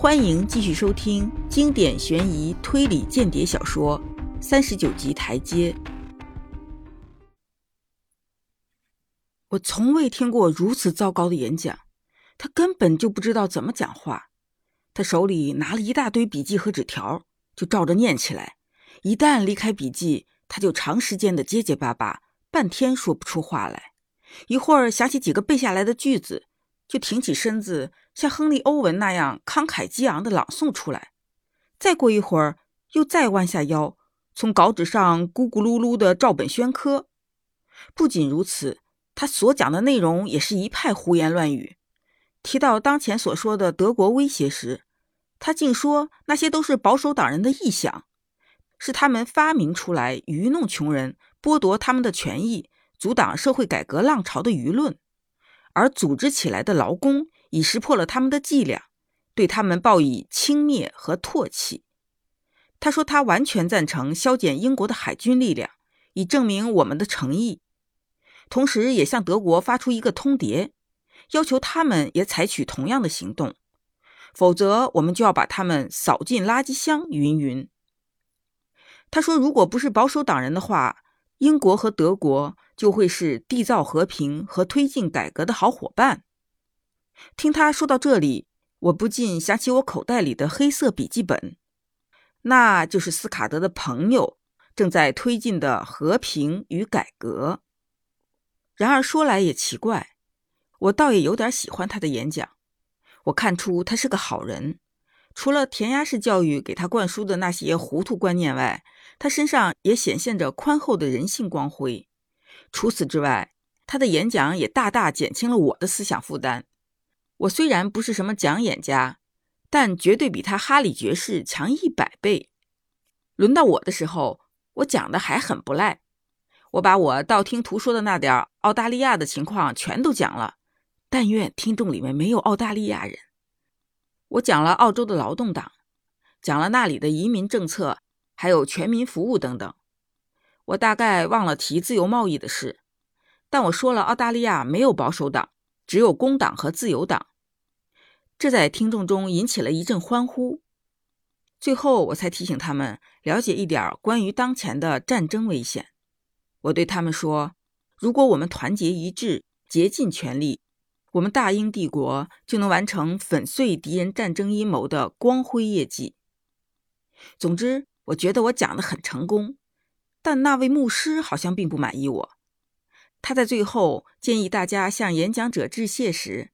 欢迎继续收听经典悬疑推理间谍小说《三十九级台阶》。我从未听过如此糟糕的演讲，他根本就不知道怎么讲话。他手里拿了一大堆笔记和纸条，就照着念起来。一旦离开笔记，他就长时间的结结巴巴，半天说不出话来。一会儿想起几个背下来的句子，就挺起身子，像亨利·欧文那样慷慨激昂的朗诵出来。再过一会儿，又再弯下腰，从稿纸上咕咕噜噜的照本宣科。不仅如此，他所讲的内容也是一派胡言乱语。提到当前所说的德国威胁时，他竟说那些都是保守党人的臆想，是他们发明出来愚弄穷人、剥夺他们的权益。阻挡社会改革浪潮的舆论，而组织起来的劳工已识破了他们的伎俩，对他们报以轻蔑和唾弃。他说他完全赞成削减英国的海军力量，以证明我们的诚意，同时也向德国发出一个通牒，要求他们也采取同样的行动，否则我们就要把他们扫进垃圾箱。云云。他说，如果不是保守党人的话，英国和德国。就会是缔造和平和推进改革的好伙伴。听他说到这里，我不禁想起我口袋里的黑色笔记本，那就是斯卡德的朋友正在推进的和平与改革。然而说来也奇怪，我倒也有点喜欢他的演讲。我看出他是个好人，除了填鸭式教育给他灌输的那些糊涂观念外，他身上也显现着宽厚的人性光辉。除此之外，他的演讲也大大减轻了我的思想负担。我虽然不是什么讲演家，但绝对比他哈里爵士强一百倍。轮到我的时候，我讲的还很不赖。我把我道听途说的那点澳大利亚的情况全都讲了。但愿听众里面没有澳大利亚人。我讲了澳洲的劳动党，讲了那里的移民政策，还有全民服务等等。我大概忘了提自由贸易的事，但我说了澳大利亚没有保守党，只有工党和自由党，这在听众中引起了一阵欢呼。最后我才提醒他们了解一点关于当前的战争危险。我对他们说：“如果我们团结一致，竭尽全力，我们大英帝国就能完成粉碎敌人战争阴谋的光辉业绩。”总之，我觉得我讲的很成功。但那位牧师好像并不满意我。他在最后建议大家向演讲者致谢时，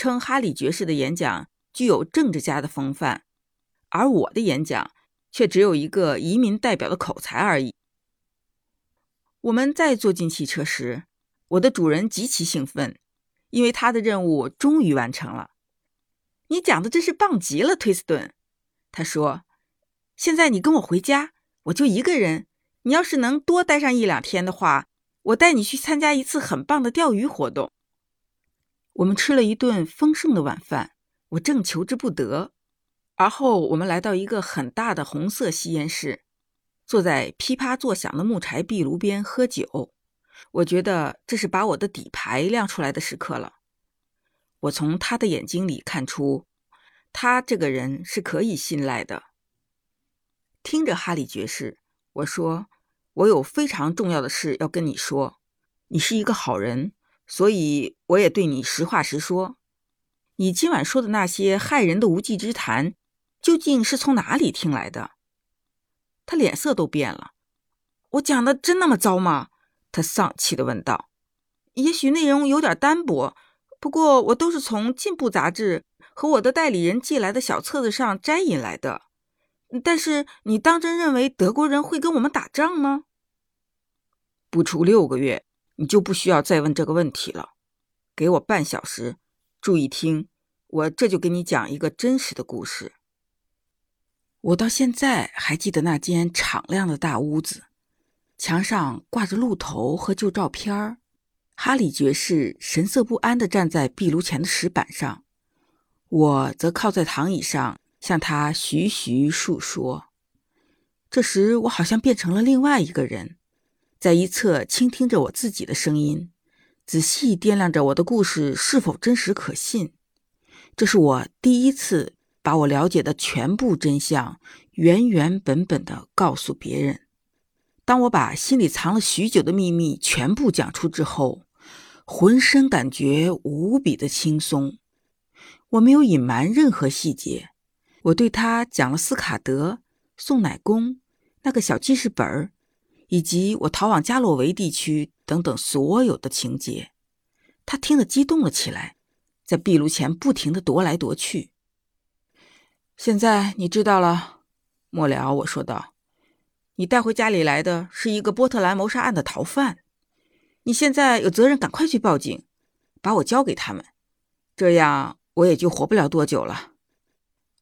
称哈里爵士的演讲具有政治家的风范，而我的演讲却只有一个移民代表的口才而已。我们再坐进汽车时，我的主人极其兴奋，因为他的任务终于完成了。你讲的真是棒极了，推斯顿。他说：“现在你跟我回家，我就一个人。”你要是能多待上一两天的话，我带你去参加一次很棒的钓鱼活动。我们吃了一顿丰盛的晚饭，我正求之不得。而后我们来到一个很大的红色吸烟室，坐在噼啪作响的木柴壁炉边喝酒。我觉得这是把我的底牌亮出来的时刻了。我从他的眼睛里看出，他这个人是可以信赖的。听着，哈里爵士。我说：“我有非常重要的事要跟你说。你是一个好人，所以我也对你实话实说。你今晚说的那些害人的无稽之谈，究竟是从哪里听来的？”他脸色都变了。我讲的真那么糟吗？他丧气地问道。也许内容有点单薄，不过我都是从《进步》杂志和我的代理人寄来的小册子上摘引来的。但是你当真认为德国人会跟我们打仗吗？不出六个月，你就不需要再问这个问题了。给我半小时，注意听，我这就给你讲一个真实的故事。我到现在还记得那间敞亮的大屋子，墙上挂着鹿头和旧照片儿。哈里爵士神色不安地站在壁炉前的石板上，我则靠在躺椅上。向他徐徐述说。这时，我好像变成了另外一个人，在一侧倾听着我自己的声音，仔细掂量着我的故事是否真实可信。这是我第一次把我了解的全部真相原原本本的告诉别人。当我把心里藏了许久的秘密全部讲出之后，浑身感觉无比的轻松。我没有隐瞒任何细节，我对他讲了斯卡德、宋乃公那个小记事本儿，以及我逃往加洛维地区等等所有的情节。他听得激动了起来，在壁炉前不停的踱来踱去。现在你知道了，末了，我说道：“你带回家里来的是一个波特兰谋杀案的逃犯。你现在有责任赶快去报警，把我交给他们，这样。”我也就活不了多久了。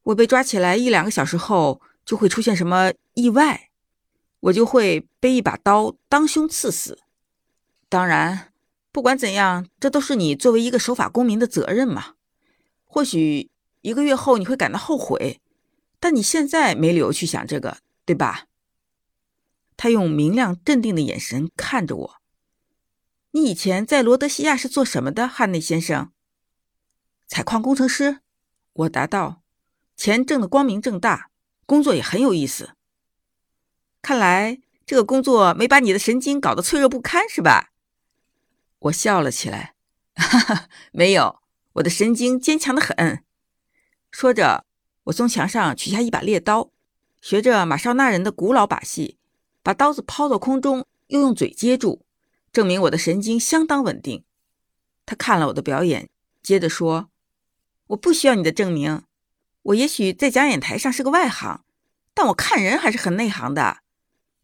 我被抓起来一两个小时后，就会出现什么意外，我就会被一把刀当胸刺死。当然，不管怎样，这都是你作为一个守法公民的责任嘛。或许一个月后你会感到后悔，但你现在没理由去想这个，对吧？他用明亮镇定的眼神看着我。你以前在罗德西亚是做什么的，汉内先生？采矿工程师，我答道：“钱挣得光明正大，工作也很有意思。看来这个工作没把你的神经搞得脆弱不堪，是吧？”我笑了起来：“哈哈，没有，我的神经坚强的很。”说着，我从墙上取下一把猎刀，学着马绍那人的古老把戏，把刀子抛到空中，又用嘴接住，证明我的神经相当稳定。他看了我的表演，接着说。我不需要你的证明，我也许在讲演台上是个外行，但我看人还是很内行的。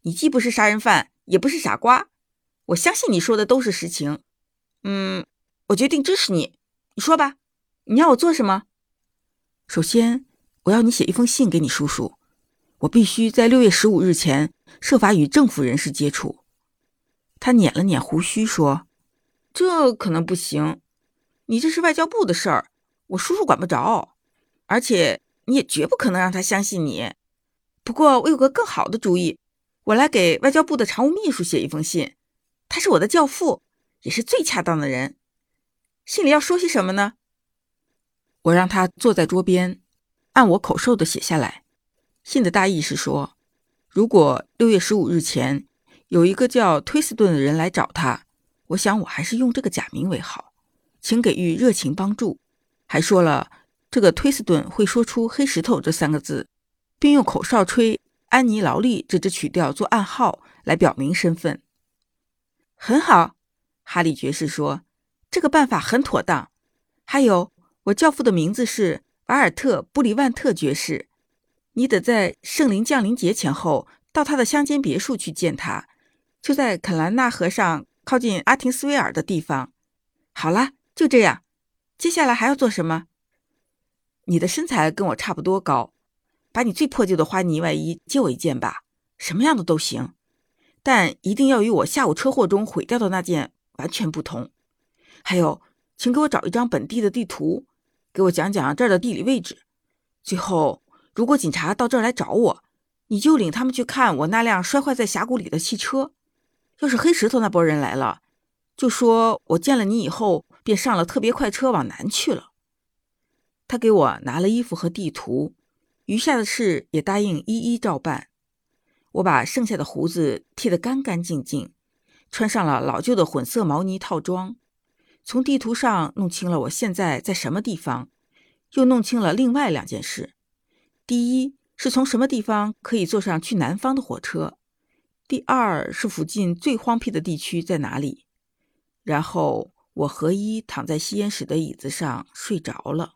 你既不是杀人犯，也不是傻瓜，我相信你说的都是实情。嗯，我决定支持你。你说吧，你要我做什么？首先，我要你写一封信给你叔叔。我必须在六月十五日前设法与政府人士接触。他捻了捻胡须说：“这可能不行，你这是外交部的事儿。”我叔叔管不着，而且你也绝不可能让他相信你。不过我有个更好的主意，我来给外交部的常务秘书写一封信，他是我的教父，也是最恰当的人。信里要说些什么呢？我让他坐在桌边，按我口授的写下来。信的大意是说，如果六月十五日前有一个叫推斯顿的人来找他，我想我还是用这个假名为好，请给予热情帮助。还说了，这个推斯顿会说出“黑石头”这三个字，并用口哨吹“安妮劳利”这支曲调做暗号来表明身份。很好，哈利爵士说，这个办法很妥当。还有，我教父的名字是瓦尔特·布里万特爵士，你得在圣灵降临节前后到他的乡间别墅去见他，就在肯兰纳河上靠近阿廷斯维尔的地方。好了，就这样。接下来还要做什么？你的身材跟我差不多高，把你最破旧的花呢外衣借我一件吧，什么样的都行，但一定要与我下午车祸中毁掉的那件完全不同。还有，请给我找一张本地的地图，给我讲讲这儿的地理位置。最后，如果警察到这儿来找我，你就领他们去看我那辆摔坏在峡谷里的汽车。要是黑石头那拨人来了，就说我见了你以后。便上了特别快车往南去了。他给我拿了衣服和地图，余下的事也答应一一照办。我把剩下的胡子剃得干干净净，穿上了老旧的混色毛呢套装，从地图上弄清了我现在在什么地方，又弄清了另外两件事：第一是从什么地方可以坐上去南方的火车；第二是附近最荒僻的地区在哪里。然后。我和一躺在吸烟室的椅子上睡着了。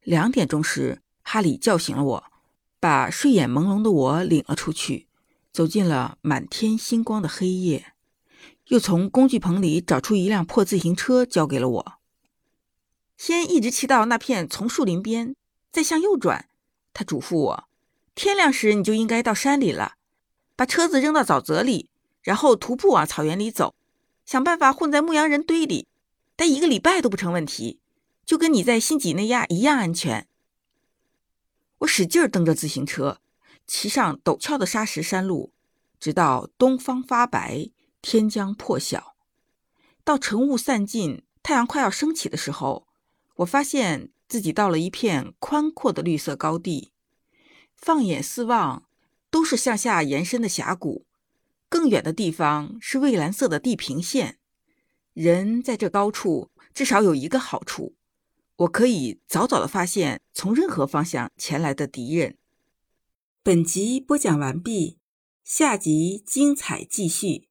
两点钟时，哈里叫醒了我，把睡眼朦胧的我领了出去，走进了满天星光的黑夜，又从工具棚里找出一辆破自行车交给了我。先一直骑到那片丛树林边，再向右转。他嘱咐我，天亮时你就应该到山里了。把车子扔到沼泽里，然后徒步往草原里走。想办法混在牧羊人堆里，待一个礼拜都不成问题，就跟你在新几内亚一样安全。我使劲蹬着自行车，骑上陡峭的沙石山路，直到东方发白，天将破晓。到晨雾散尽，太阳快要升起的时候，我发现自己到了一片宽阔的绿色高地，放眼四望，都是向下延伸的峡谷，更远的地方是蔚蓝色的地平线。人在这高处，至少有一个好处，我可以早早的发现从任何方向前来的敌人。本集播讲完毕，下集精彩继续。